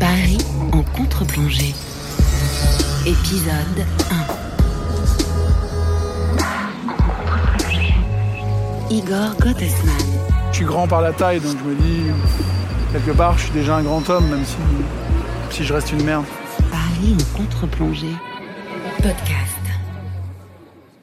Paris en contre-plongée. Épisode 1. Igor Gottesman. Je suis grand par la taille, donc je me dis, quelque part, je suis déjà un grand homme, même si, si je reste une merde. Paris en contre-plongée. Podcast.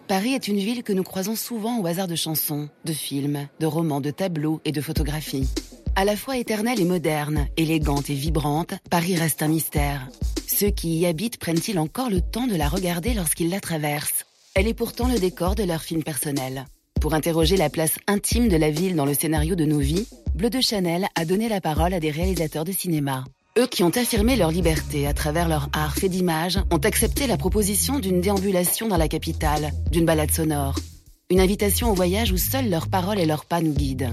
Paris est une ville que nous croisons souvent au hasard de chansons, de films, de romans, de tableaux et de photographies. À la fois éternelle et moderne, élégante et vibrante, Paris reste un mystère. Ceux qui y habitent prennent-ils encore le temps de la regarder lorsqu'ils la traversent? Elle est pourtant le décor de leur film personnel. Pour interroger la place intime de la ville dans le scénario de nos vies, Bleu de Chanel a donné la parole à des réalisateurs de cinéma. Eux qui ont affirmé leur liberté à travers leur art fait d'image ont accepté la proposition d'une déambulation dans la capitale, d'une balade sonore. Une invitation au voyage où seules leurs paroles et leurs pas nous guident.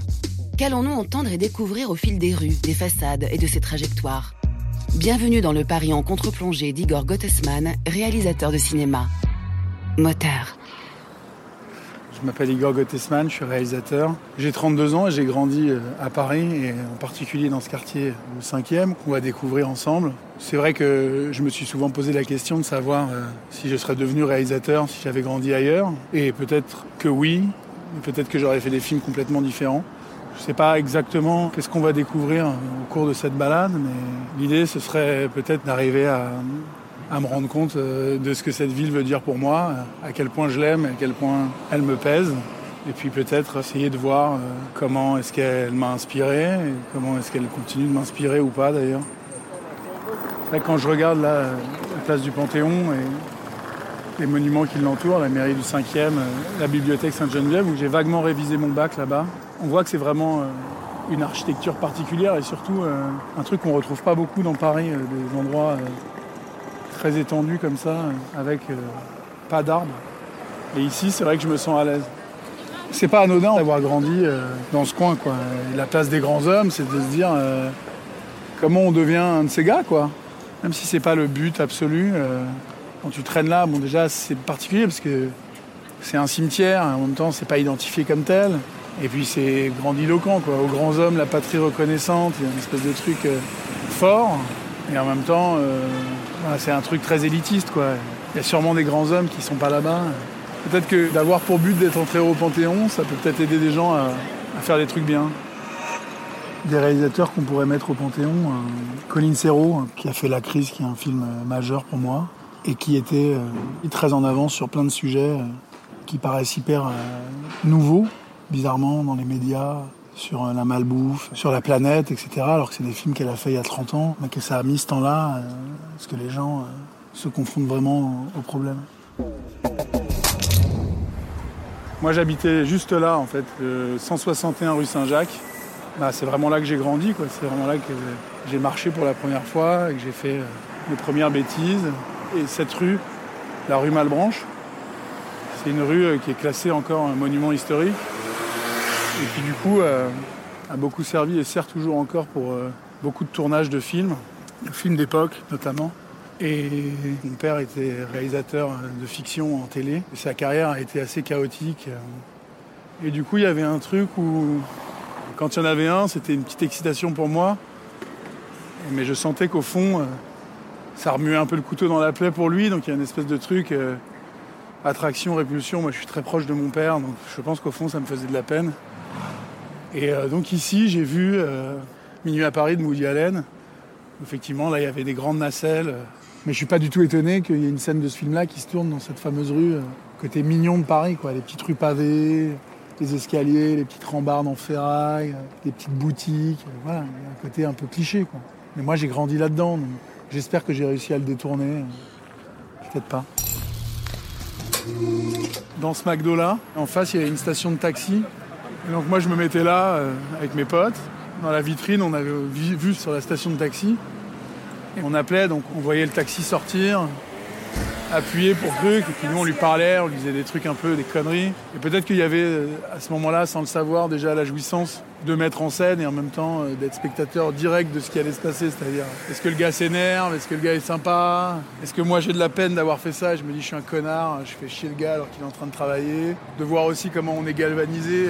Qu'allons-nous entendre et découvrir au fil des rues, des façades et de ces trajectoires? Bienvenue dans le Paris en contre-plongée d'Igor Gottesman, réalisateur de cinéma. Moteur. Je m'appelle Igor Gottesman, je suis réalisateur. J'ai 32 ans et j'ai grandi euh, à Paris et en particulier dans ce quartier, le 5e, qu'on va découvrir ensemble. C'est vrai que je me suis souvent posé la question de savoir euh, si je serais devenu réalisateur si j'avais grandi ailleurs. Et peut-être que oui, peut-être que j'aurais fait des films complètement différents. Je ne sais pas exactement qu'est-ce qu'on va découvrir au cours de cette balade, mais l'idée ce serait peut-être d'arriver à, me rendre compte euh, de ce que cette ville veut dire pour moi, à quel point je l'aime, à quel point elle me pèse. Et puis peut-être essayer de voir euh, comment est-ce qu'elle m'a inspiré, et comment est-ce qu'elle continue de m'inspirer ou pas d'ailleurs. Quand je regarde la place du Panthéon et les monuments qui l'entourent, la mairie du 5e, euh, la bibliothèque Sainte-Geneviève, où j'ai vaguement révisé mon bac là-bas, on voit que c'est vraiment une architecture particulière et surtout un truc qu'on retrouve pas beaucoup dans Paris, des endroits très étendu comme ça, avec euh, pas d'arbres. Et ici, c'est vrai que je me sens à l'aise. C'est pas anodin d'avoir grandi euh, dans ce coin, quoi. la place des grands hommes, c'est de se dire euh, comment on devient un de ces gars, quoi. Même si c'est pas le but absolu. quand tu traînes là, bon, déjà, c'est particulier parce que c'est un cimetière, en même temps, c'est pas identifié comme tel. Et puis c'est grandiloquent, quoi. Aux grands hommes, la patrie reconnaissante, il y a une espèce de truc fort. Et en même temps, c'est un truc très élitiste, quoi. Il y a sûrement des grands hommes qui sont pas là-bas. Peut-être que d'avoir pour but d'être entré au Panthéon, ça peut peut-être aider des gens à, faire des trucs bien. Des réalisateurs qu'on pourrait mettre au Panthéon, euh, Colin Serrault, qui a fait La Crise, qui est un film euh, majeur pour moi, et qui était euh, très en avance sur plein de sujets qui paraissent hyper nouveaux, bizarrement, dans les médias, sur la malbouffe, sur la planète, etc. Alors que c'est des films qu'elle a fait il y a 30 ans, mais que ça a mis ce temps-là, euh, parce que les gens euh, se confondent vraiment au problème. Moi j'habitais juste là en fait, 161 rue Saint-Jacques. Bah, c'est vraiment là que j'ai grandi, quoi. c'est vraiment là que j'ai marché pour la première fois que j'ai fait euh, mes premières bêtises. Et cette rue, la rue Malbranche, c'est une rue qui est classée encore un monument historique. Et qui du coup euh, a beaucoup servi et sert toujours encore pour euh, beaucoup de tournages de films, de films d'époque notamment. Et mon père était réalisateur de fiction en télé. Sa carrière a été assez chaotique. Et du coup, il y avait un truc où, quand il y en avait un, c'était une petite excitation pour moi. Mais je sentais qu'au fond, euh, ça remuait un peu le couteau dans la plaie pour lui. Donc il y a une espèce de truc, attraction, répulsion. Moi, je suis très proche de mon père. Donc je pense qu'au fond, ça me faisait de la peine. Et euh, donc ici, j'ai vu euh, Minuit à Paris de Woody Allen. Effectivement, là, il y avait des grandes nacelles. Mais je suis pas du tout étonné qu'il y ait une scène de ce film-là qui se tourne dans cette fameuse rue, euh, côté mignon de Paris, quoi. Les petites rues pavées, les escaliers, les petites rambardes en ferraille, les petites boutiques. Voilà, a un côté un peu cliché, quoi. Mais moi, j'ai grandi là-dedans, donc j'espère que j'ai réussi à le détourner. Peut-être pas. Dans ce McDo-là, en face, il y avait une station de taxi donc moi je me mettais là euh, avec mes potes. Dans la vitrine, on avait vu sur la station de taxi. Et on appelait, donc on voyait le taxi sortir, appuyer pour truc, et puis nous on lui parlait, on lui disait des trucs un peu, des conneries. Et peut-être qu'il y avait euh, à ce moment-là, sans le savoir, déjà la jouissance de mettre en scène et en même temps euh, d'être spectateur direct de ce qui allait se passer. C'est-à-dire, est-ce que le gars s'énerve? Est-ce que le gars est sympa? Est-ce que moi j'ai de la peine d'avoir fait ça? Je me dis, je suis un connard, je fais chier le gars alors qu'il est en train de travailler. De voir aussi comment on est galvanisé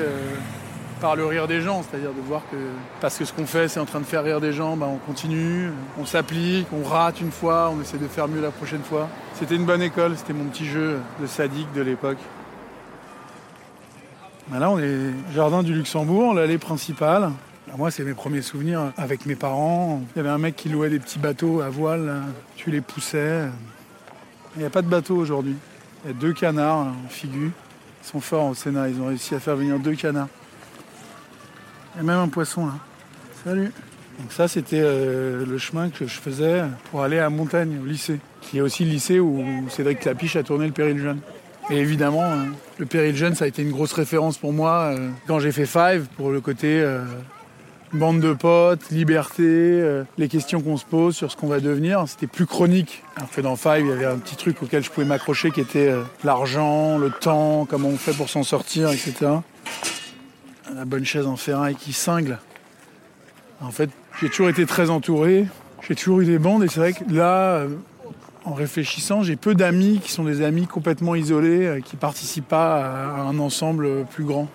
par le rire des gens, c'est-à-dire de voir que parce que ce qu'on fait c'est en train de faire rire des gens, bah, on continue, on s'applique, on rate une fois, on essaie de faire mieux la prochaine fois. C'était une bonne école, c'était mon petit jeu de sadique de l'époque. Bah, là on est jardin du Luxembourg, l'allée principale. Bah, moi c'est mes premiers souvenirs avec mes parents. Il y avait un mec qui louait des petits bateaux à voile, tu les poussais. Il n'y a pas de bateau aujourd'hui. Il y a deux canards en figure. Ils sont forts au Sénat, ils ont réussi à faire venir deux canards. Il y a même un poisson là. Salut. Donc ça c'était euh, le chemin que je faisais pour aller à Montagne, au lycée. Qui est aussi le lycée où Cédric Clapiche a tourné le Péril Jeune. Et évidemment, euh, le Péril Jeune, ça a été une grosse référence pour moi euh, quand j'ai fait Five, pour le côté bande de potes, liberté, les questions qu'on se pose sur ce qu'on va devenir. C'était plus chronique. Alors que dans Five, il y avait un petit truc auquel je pouvais m'accrocher qui était l'argent, le temps, comment on fait pour s'en sortir, etc la bonne chaise en ferraille qui cingle. En fait, j'ai toujours été très entouré, j'ai toujours eu des bandes et c'est vrai que là, euh, en réfléchissant, j'ai peu d'amis qui sont des amis complètement isolés, euh, qui participent pas à un ensemble plus grand.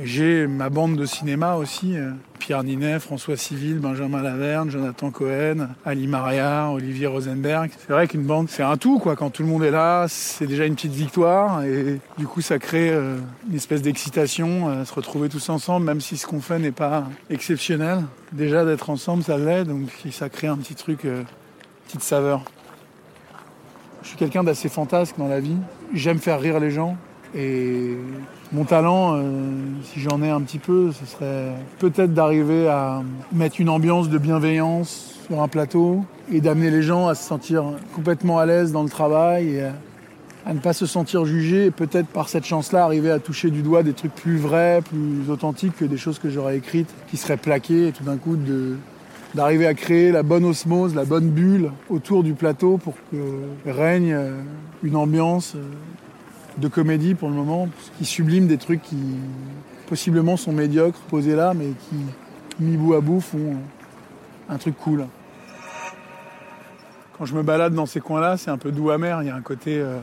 J'ai ma bande de cinéma aussi, euh, Pierre Ninet, François Civil, Benjamin Laverne, Jonathan Cohen, Ali Maria, Olivier Rosenberg. C'est vrai qu'une bande, c'est un tout, quoi. Quand tout le monde est là, c'est déjà une petite victoire et du coup, ça crée euh, une espèce d'excitation à se retrouver tous ensemble, même si ce qu'on fait n'est pas exceptionnel. Déjà d'être ensemble, ça l'est, donc ça crée un petit truc, une euh, petite saveur. Je suis quelqu'un d'assez fantasque dans la vie. J'aime faire rire les gens. Et mon talent, euh, si j'en ai un petit peu, ce serait peut-être d'arriver à mettre une ambiance de bienveillance sur un plateau et d'amener les gens à se sentir complètement à l'aise dans le travail et à, ne pas se sentir jugé et peut-être par cette chance-là arriver à toucher du doigt des trucs plus vrais, plus authentiques que des choses que j'aurais écrites qui seraient plaquées et tout d'un coup d'arriver à créer la bonne osmose, la bonne bulle autour du plateau pour que règne une ambiance de comédie pour le moment, qui sublime des trucs qui possiblement sont médiocres posés là, mais qui, mis bout à bout, font un truc cool. Quand je me balade dans ces coins-là, c'est un peu doux amer. Il y a un côté, euh,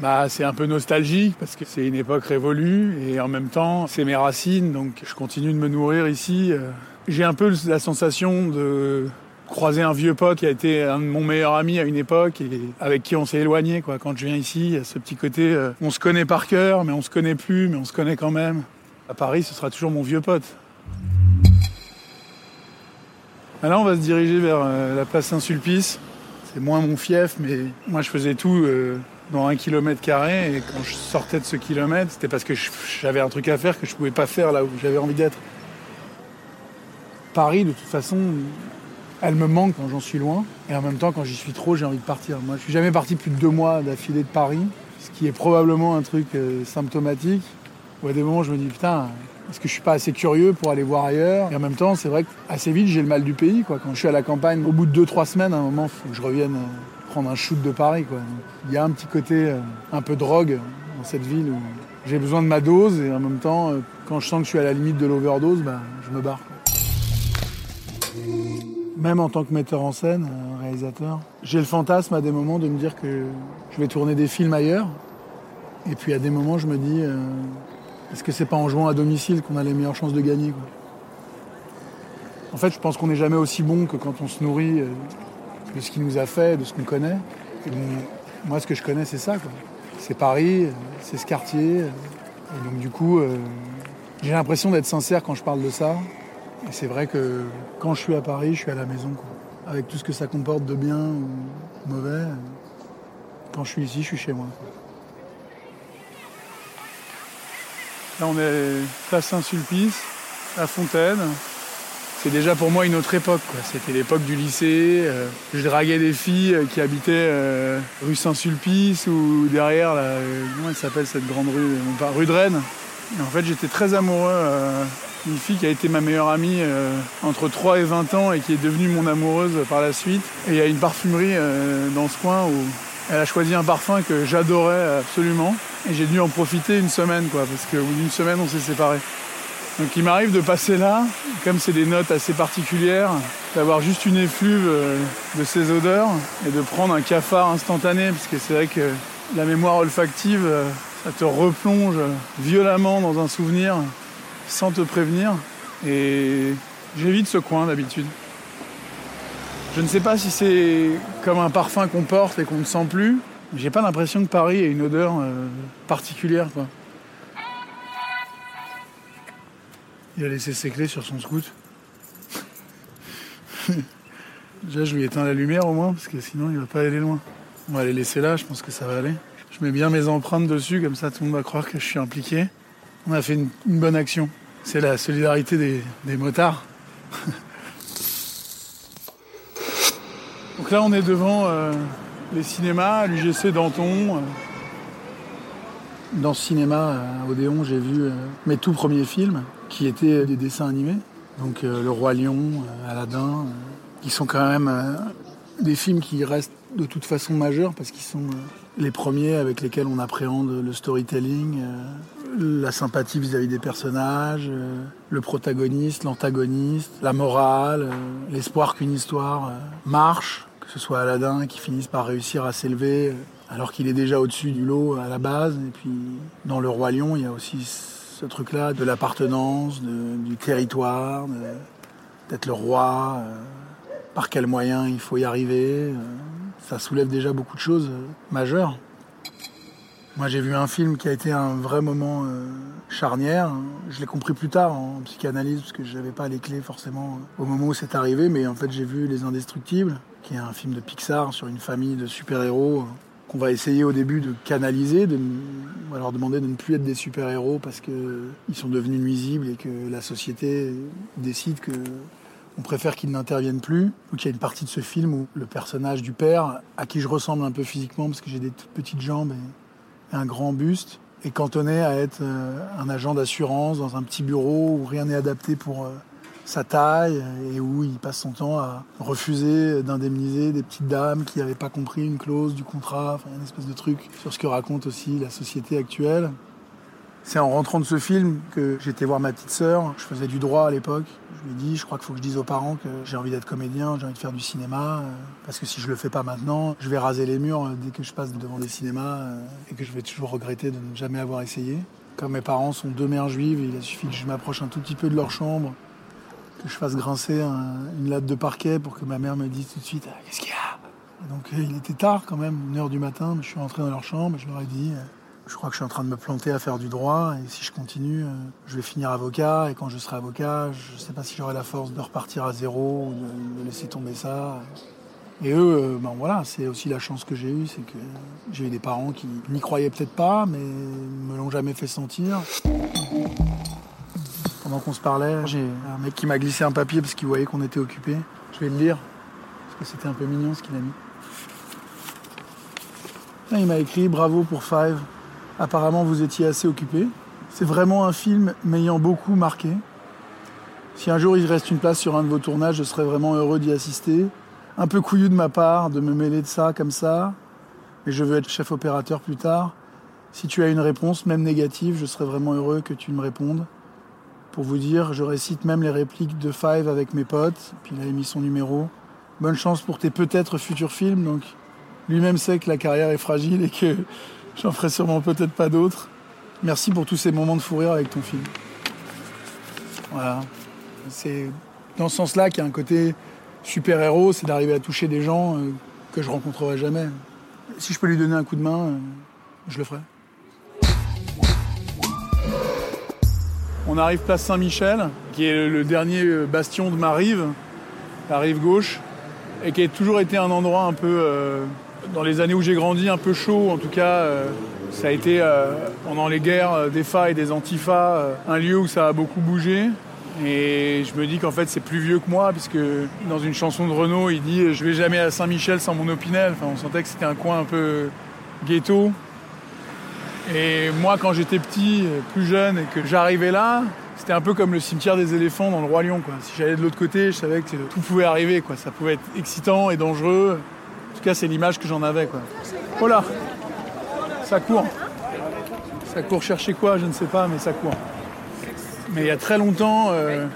bah, c'est un peu nostalgique parce que c'est une époque révolue et en même temps, c'est mes racines, donc je continue de me nourrir ici. Euh. J'ai un peu la sensation de croisé un vieux pote qui a été un de mon meilleur ami à une époque et avec qui on s'est éloigné quoi. Quand je viens ici, il y a ce petit côté, euh, on se connaît par cœur, mais on se connaît plus, mais on se connaît quand même. À Paris, ce sera toujours mon vieux pote. Là, on va se diriger vers euh, la place Saint-Sulpice. C'est moins mon fief, mais moi, je faisais tout euh, dans un kilomètre carré. Et quand je sortais de ce kilomètre, c'était parce que j'avais un truc à faire que je pouvais pas faire là où j'avais envie d'être. Paris, de toute façon, elle me manque quand j'en suis loin. Et en même temps, quand j'y suis trop, j'ai envie de partir. Moi, je suis jamais parti plus de deux mois d'affilée de Paris, ce qui est probablement un truc euh, symptomatique. Où à des moments, je me dis, putain, est-ce que je suis pas assez curieux pour aller voir ailleurs? Et en même temps, c'est vrai qu'assez vite, j'ai le mal du pays. Quoi. Quand je suis à la campagne, au bout de deux, trois semaines, à un moment, faut que je revienne euh, prendre un shoot de Paris. Quoi. Il y a un petit côté euh, un peu drogue dans cette ville où j'ai besoin de ma dose et en même temps, quand je sens que je suis à la limite de l'overdose, bah, je me barre même en tant que metteur en scène, euh, réalisateur, j'ai le fantasme à des moments de me dire que je vais tourner des films ailleurs. Et puis à des moments, je me dis, euh, est-ce que c'est pas en jouant à domicile qu'on a les meilleures chances de gagner En fait, je pense qu'on n'est jamais aussi bon que quand on se nourrit euh, de ce qui nous a fait, de ce qu'on connaît. moi, ce que je connais, c'est ça. C'est Paris, c'est ce quartier. Et donc, du coup, j'ai l'impression d'être sincère quand je parle de ça. Et c'est vrai que quand je suis à Paris, je suis à la maison. Avec tout ce que ça comporte de bien ou mauvais, quand je suis ici, je suis chez moi. Là, on est place Saint-Sulpice, à Fontaine. C'est déjà pour moi une autre époque. C'était l'époque du lycée. Euh, je draguais des filles euh, qui habitaient euh, rue Saint-Sulpice ou derrière, comment elle s'appelle cette grande rue Rue de Rennes. En fait, j'étais très amoureux une fille qui a été ma meilleure amie euh, entre 3 et 20 ans et qui est devenue mon amoureuse par la suite. Et il y a une parfumerie euh, dans ce coin où elle a choisi un parfum que j'adorais absolument. Et j'ai dû en profiter une semaine, quoi, parce qu'au bout d'une semaine, on s'est séparés. Donc il m'arrive de passer là, comme c'est des notes assez particulières, d'avoir juste une effluve euh, de ces odeurs et de prendre un cafard instantané, parce que c'est vrai que la mémoire olfactive, ça te replonge violemment dans un souvenir sans te prévenir. Et j'évite ce coin d'habitude. Je ne sais pas si c'est comme un parfum qu'on porte et qu'on ne sent plus. J'ai pas l'impression que Paris ait une odeur euh, particulière. Il a laissé ses clés sur son scout. Déjà, je lui éteins la lumière au moins, parce que sinon, il va pas aller loin. On va les laisser là, je pense que ça va aller. Je mets bien mes empreintes dessus, comme ça, tout le monde va croire que je suis impliqué. On a fait une, bonne action. C'est la solidarité des, motards. Donc là, on est devant euh, les cinémas, l'UGC Danton. Euh. Dans ce cinéma à Odéon, j'ai vu euh, mes tout premiers films, qui étaient des dessins animés. Donc Le Roi Lion, Aladdin, qui sont quand même des films qui restent de toute façon majeurs parce qu'ils sont les premiers avec lesquels on appréhende le storytelling, la sympathie vis-à-vis des personnages, euh, le protagoniste, l'antagoniste, la morale, euh, l'espoir qu'une histoire euh, marche, que ce soit Aladdin qui finisse par réussir à s'élever alors qu'il est déjà au-dessus du lot à la base. Et puis dans Le Roi Lion, il y a aussi ce truc-là de l'appartenance, du territoire, d'être le roi, par quels moyens il faut y arriver. Ça soulève déjà beaucoup de choses majeures. Moi, j'ai vu un film qui a été un vrai moment euh, charnière. Je l'ai compris plus tard en psychanalyse, parce que je n'avais pas les clés forcément au moment où c'est arrivé. Mais en fait, j'ai vu Les Indestructibles, qui est un film de Pixar sur une famille de super-héros euh, qu'on va essayer au début de canaliser, de on va leur demander de ne plus être des super-héros parce qu'ils sont devenus nuisibles et que la société décide que on préfère qu'ils n'interviennent plus. Donc il y a une partie de ce film où le personnage du père, à qui je ressemble un peu physiquement parce que j'ai des toutes petites jambes et un grand buste, est cantonné à être euh, un agent d'assurance dans un petit bureau où rien n'est adapté pour euh, sa taille et où il passe son temps à refuser d'indemniser des petites dames qui n'avaient pas compris une clause du contrat, enfin une espèce de truc sur ce que raconte aussi la société actuelle. C'est en rentrant de ce film que j'étais voir ma petite sœur. Je faisais du droit à l'époque. Je lui ai dit, je crois qu'il faut que je dise aux parents que j'ai envie d'être comédien, j'ai envie de faire du cinéma. Euh, parce que si je le fais pas maintenant, je vais raser les murs euh, dès que je passe devant des cinémas euh, et que je vais toujours regretter de ne jamais avoir essayé. Comme mes parents sont deux mères juives, il a suffi que je m'approche un tout petit peu de leur chambre, que je fasse grincer une latte de parquet pour que ma mère me dise tout de suite Qu'est-ce qu'il y a? Donc il était tard quand même, une heure du matin, je suis rentré dans leur chambre et je leur ai dit je crois que je suis en train de me planter à faire du droit et si je continue, euh, je vais finir avocat et quand je serai avocat, je ne sais pas si j'aurai la force de repartir à zéro ou de, laisser tomber ça. Et eux, euh, ben voilà, c'est aussi la chance que j'ai eue, c'est que j'ai eu des parents qui n'y croyaient peut-être pas, mais me l'ont jamais fait sentir. Pendant qu'on se parlait, j'ai un mec qui m'a glissé un papier parce qu'il voyait qu'on était occupé. Je vais le lire, parce que c'était un peu mignon ce qu'il a mis. il m'a écrit bravo pour Five. Apparemment, vous étiez assez occupé. C'est vraiment un film m'ayant beaucoup marqué. Si un jour il reste une place sur un de vos tournages, je serais vraiment heureux d'y assister. Un peu couillu de ma part de me mêler de ça comme ça, mais je veux être chef opérateur plus tard. Si tu as une réponse, même négative, je serais vraiment heureux que tu me répondes. Pour vous dire, je récite même les répliques de Five avec mes potes, puis il a mis son numéro. Bonne chance pour tes peut-être futurs films, donc lui-même sait que la carrière est fragile et que J'en ferai sûrement peut-être pas d'autres. Merci pour tous ces moments de fou avec ton film. Voilà. C'est dans ce sens-là qu'il y a un côté super-héros, c'est d'arriver à toucher des gens euh, que je rencontrerai jamais. Si je peux lui donner un coup de main, euh, je le ferai. On arrive place Saint-Michel, qui est le dernier euh, bastion de ma rive, la rive gauche, et qui a toujours été un endroit un peu dans les années où j'ai grandi, un peu chaud. En tout cas, euh, ça a été euh, pendant les guerres euh, des FA et des Antifa, un lieu où ça a beaucoup bougé. Et je me dis qu'en fait c'est plus vieux que moi, puisque dans une chanson de Renault, il dit Je vais jamais à Saint-Michel sans mon Opinel. Enfin, on sentait que c'était un coin un peu ghetto. Et moi, quand j'étais petit, plus jeune, et que j'arrivais là, c'était un peu comme le cimetière des éléphants dans le Roi Lion. Si j'allais de l'autre côté, je savais que tout pouvait arriver. Ça pouvait être excitant et dangereux. En tout cas, c'est l'image que j'en avais. Quoi. Oh là Ça court. Ça court chercher quoi Je ne sais pas, mais ça court. Mais il y a très longtemps, euh,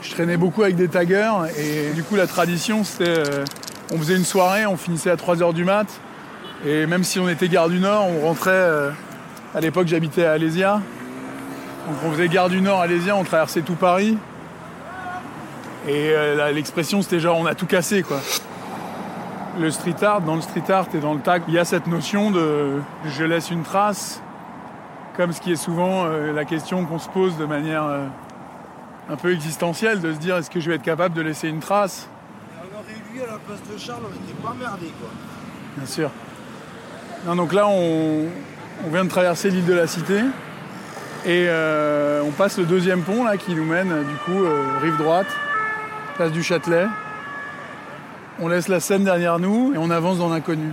je traînais beaucoup avec des taggers et du coup la tradition c'était euh, on faisait une soirée, on finissait à 3h du mat et même si on était gare du Nord, on rentrait, euh, à l'époque j'habitais à Alésia Donc on faisait gare du Nord à on traversait tout Paris. Et l'expression c'était genre on a tout cassé quoi. Le street art, dans le street art et dans le tag, il y a cette notion de je laisse une trace, comme ce qui est souvent euh, la question qu'on se pose de manière euh, un peu existentielle, de se dire est-ce que je vais être capable de laisser une trace? Alors lui à la place de Charles, on était pas merdé quoi. Bien sûr. Non, donc là on, on vient de traverser l'île de la Cité. Et euh, on passe le deuxième pont là qui nous mène du coup rive droite, place du Châtelet. On laisse la Seine derrière nous et on avance dans l'inconnu.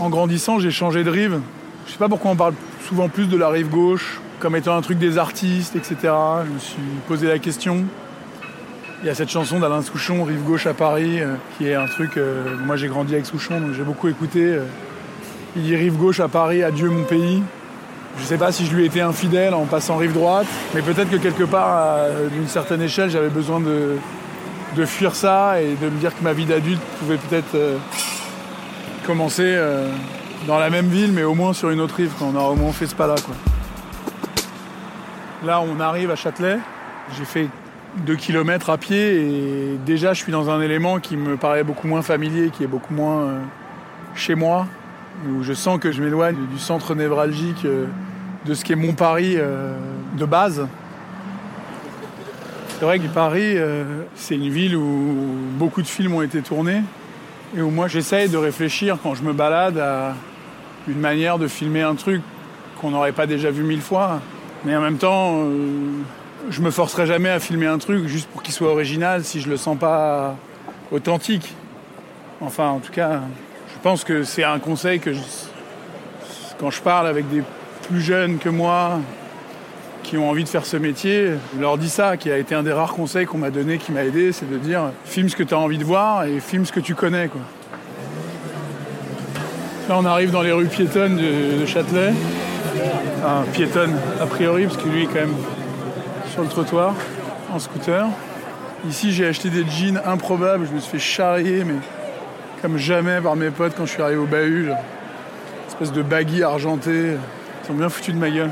En grandissant, j'ai changé de rive. Je sais pas pourquoi on parle souvent plus de la rive gauche, comme étant un truc des artistes, etc. Je me suis posé la question. Il y a cette chanson d'Alain Souchon, Rive gauche à Paris, euh, qui est un truc. moi j'ai grandi avec Souchon, donc j'ai beaucoup écouté. Il dit rive gauche à Paris, adieu mon pays. Je ne sais pas si je lui ai été infidèle en passant rive droite, mais peut-être que quelque part, d'une certaine échelle, j'avais besoin de, de, fuir ça et de me dire que ma vie d'adulte pouvait peut-être euh, commencer euh, dans la même ville, mais au moins sur une autre rive, quand on a au moins fait ce pas-là. Là, on arrive à Châtelet. J'ai fait 2 km à pied et déjà, je suis dans un élément qui me paraît beaucoup moins familier, qui est beaucoup moins euh, chez moi où je sens que je m'éloigne du centre névralgique euh, de ce qu'est mon Paris euh, de base. C'est vrai que Paris, euh, c'est une ville où beaucoup de films ont été tournés et où moi j'essaye de réfléchir quand je me balade à une manière de filmer un truc qu'on n'aurait pas déjà vu mille fois. Mais en même temps, je me forcerai jamais à filmer un truc juste pour qu'il soit original si je le sens pas authentique. Enfin, en tout cas, pense que c'est un conseil que quand je parle avec des plus jeunes que moi qui ont envie de faire ce métier, je leur dis ça, qui a été un des rares conseils qu'on m'a donné, qui m'a aidé, c'est de dire filme ce que tu as envie de voir et filme ce que tu connais. Quoi. Là, on arrive dans les rues piétonnes de, Châtelet. Enfin, piétonne a priori, parce que lui est quand même sur le trottoir, en scooter. Ici, j'ai acheté des jeans improbables, je me suis fait charrier, mais comme jamais par mes potes quand je suis arrivé au bahut. Espèce de baggy argenté. Ils sont bien foutus de ma gueule.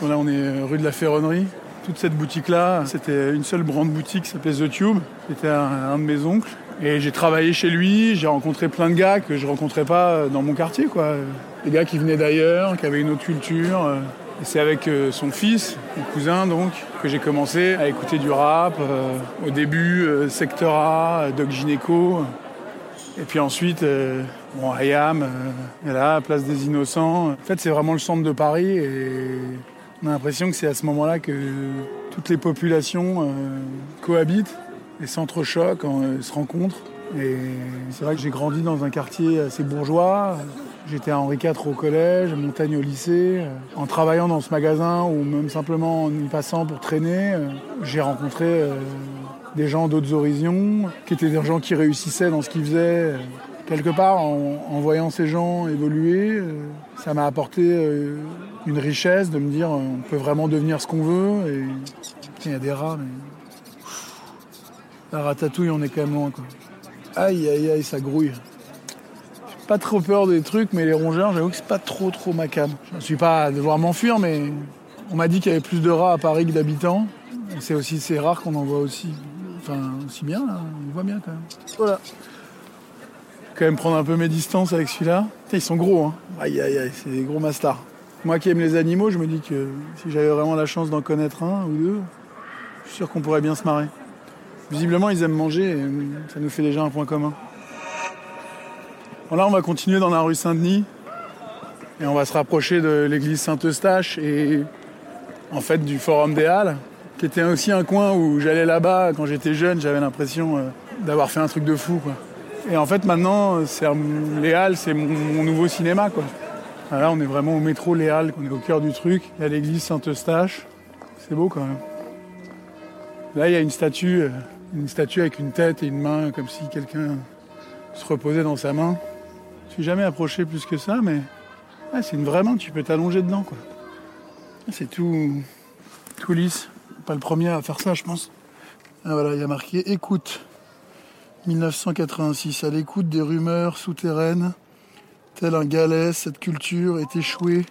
là, on est rue de la Ferronnerie. Toute cette boutique-là, c'était une seule grande boutique qui s'appelait The Tube. C'était un, de mes oncles. Et j'ai travaillé chez lui, j'ai rencontré plein de gars que je rencontrais pas dans mon quartier, quoi. Des gars qui venaient d'ailleurs, qui avaient une autre culture. C'est avec euh, son fils, mon cousin donc, que j'ai commencé à écouter du rap. Euh, au début, euh, Sector A, Doc Gineco. Et puis ensuite, bon, IAM, là, Place des Innocents. En fait, c'est vraiment le centre de Paris et on a l'impression que c'est à ce moment-là que toutes les populations cohabitent, et s'entrechoquent, se rencontrent. Et c'est vrai que j'ai grandi dans un quartier assez bourgeois, J'étais à Henri IV au collège, à Montagne au lycée. Euh, en travaillant dans ce magasin ou même simplement en y passant pour traîner, euh, j'ai rencontré euh, des gens d'autres horizons, qui étaient des gens qui réussissaient dans ce qu'ils faisaient. Quelque part, en, voyant ces gens évoluer, ça m'a apporté une richesse de me dire on peut vraiment devenir ce qu'on veut. Et il y a des rats, mais la ratatouille, on est quand même loin. Quoi. Aïe, aïe, aïe, ça grouille pas trop peur des trucs, mais les rongeurs, j'avoue que c'est pas trop trop ma cam. Je ne suis pas à devoir m'enfuir, mais on m'a dit qu'il y avait plus de rats à Paris que d'habitants. C'est aussi c'est rare qu'on en voit aussi. Enfin, aussi bien, là. on voit bien quand même. Voilà. Quand même prendre un peu mes distances avec celui-là. Ils sont gros, hein. Aïe aïe aïe, c'est des gros mastards. Moi qui aime les animaux, je me dis que si j'avais vraiment la chance d'en connaître un ou deux, je suis sûr qu'on pourrait bien se marrer. Visiblement, ils aiment manger et ça nous fait déjà un point commun là, on va continuer dans la rue Saint-Denis et on va se rapprocher de l'église Saint-Eustache et en fait du Forum des Halles, qui était aussi un coin où j'allais là-bas quand j'étais jeune. J'avais l'impression euh, d'avoir fait un truc de fou. Et en fait, maintenant, les Halles, c'est mon, nouveau cinéma. Quoi. Là, on est vraiment au métro Les Halles, on est au cœur du truc. Il y a l'église Saint-Eustache. C'est beau quand même. Là, il y a une statue, euh, une statue avec une tête et une main, comme si quelqu'un se reposait dans sa main. Je suis jamais approché plus que ça, mais c'est une vraie main, tu peux t'allonger dedans. quoi. C'est tout, tout lisse. Pas le premier à faire ça, je pense. Ah, voilà, il y a marqué écoute. 1986, à l'écoute des rumeurs souterraines, Tel un galet, cette culture est échouée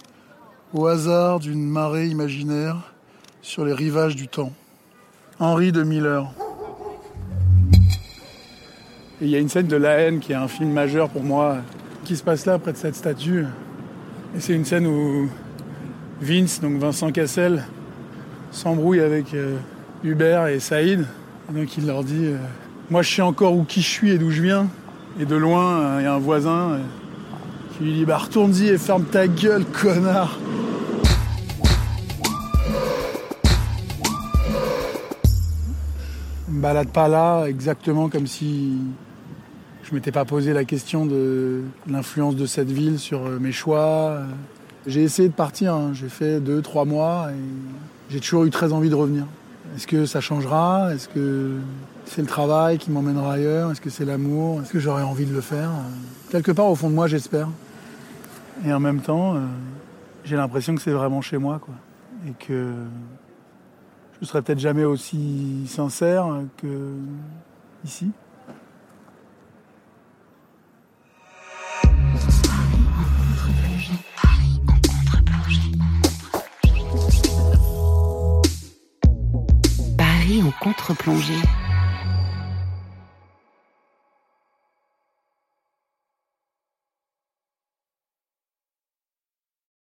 au hasard d'une marée imaginaire sur les rivages du temps. Henri de Miller. Et il y a une scène de La haine qui est un film majeur pour moi, qui se passe là près de cette statue. Et c'est une scène où Vince, donc Vincent Cassel, s'embrouille avec euh, Hubert et Saïd. Et donc il leur dit euh, Moi je sais encore où qui je suis et d'où je viens. Et de loin, euh, il y a un voisin qui lui dit Bah retourne-y et ferme ta gueule, connard me balade pas là exactement comme si je m'étais pas posé la question de l'influence de cette ville sur mes choix. J'ai essayé de partir, hein. j'ai fait deux, trois mois et j'ai toujours eu très envie de revenir. Est-ce que ça changera? Est-ce que c'est le travail qui m'emmènera ailleurs? Est-ce que c'est l'amour? Est-ce que j'aurais envie de le faire? Quelque part au fond de moi, j'espère. Et en même temps, euh, j'ai l'impression que c'est vraiment chez moi, quoi. Et que je serai peut-être jamais aussi sincère que ici. plongée.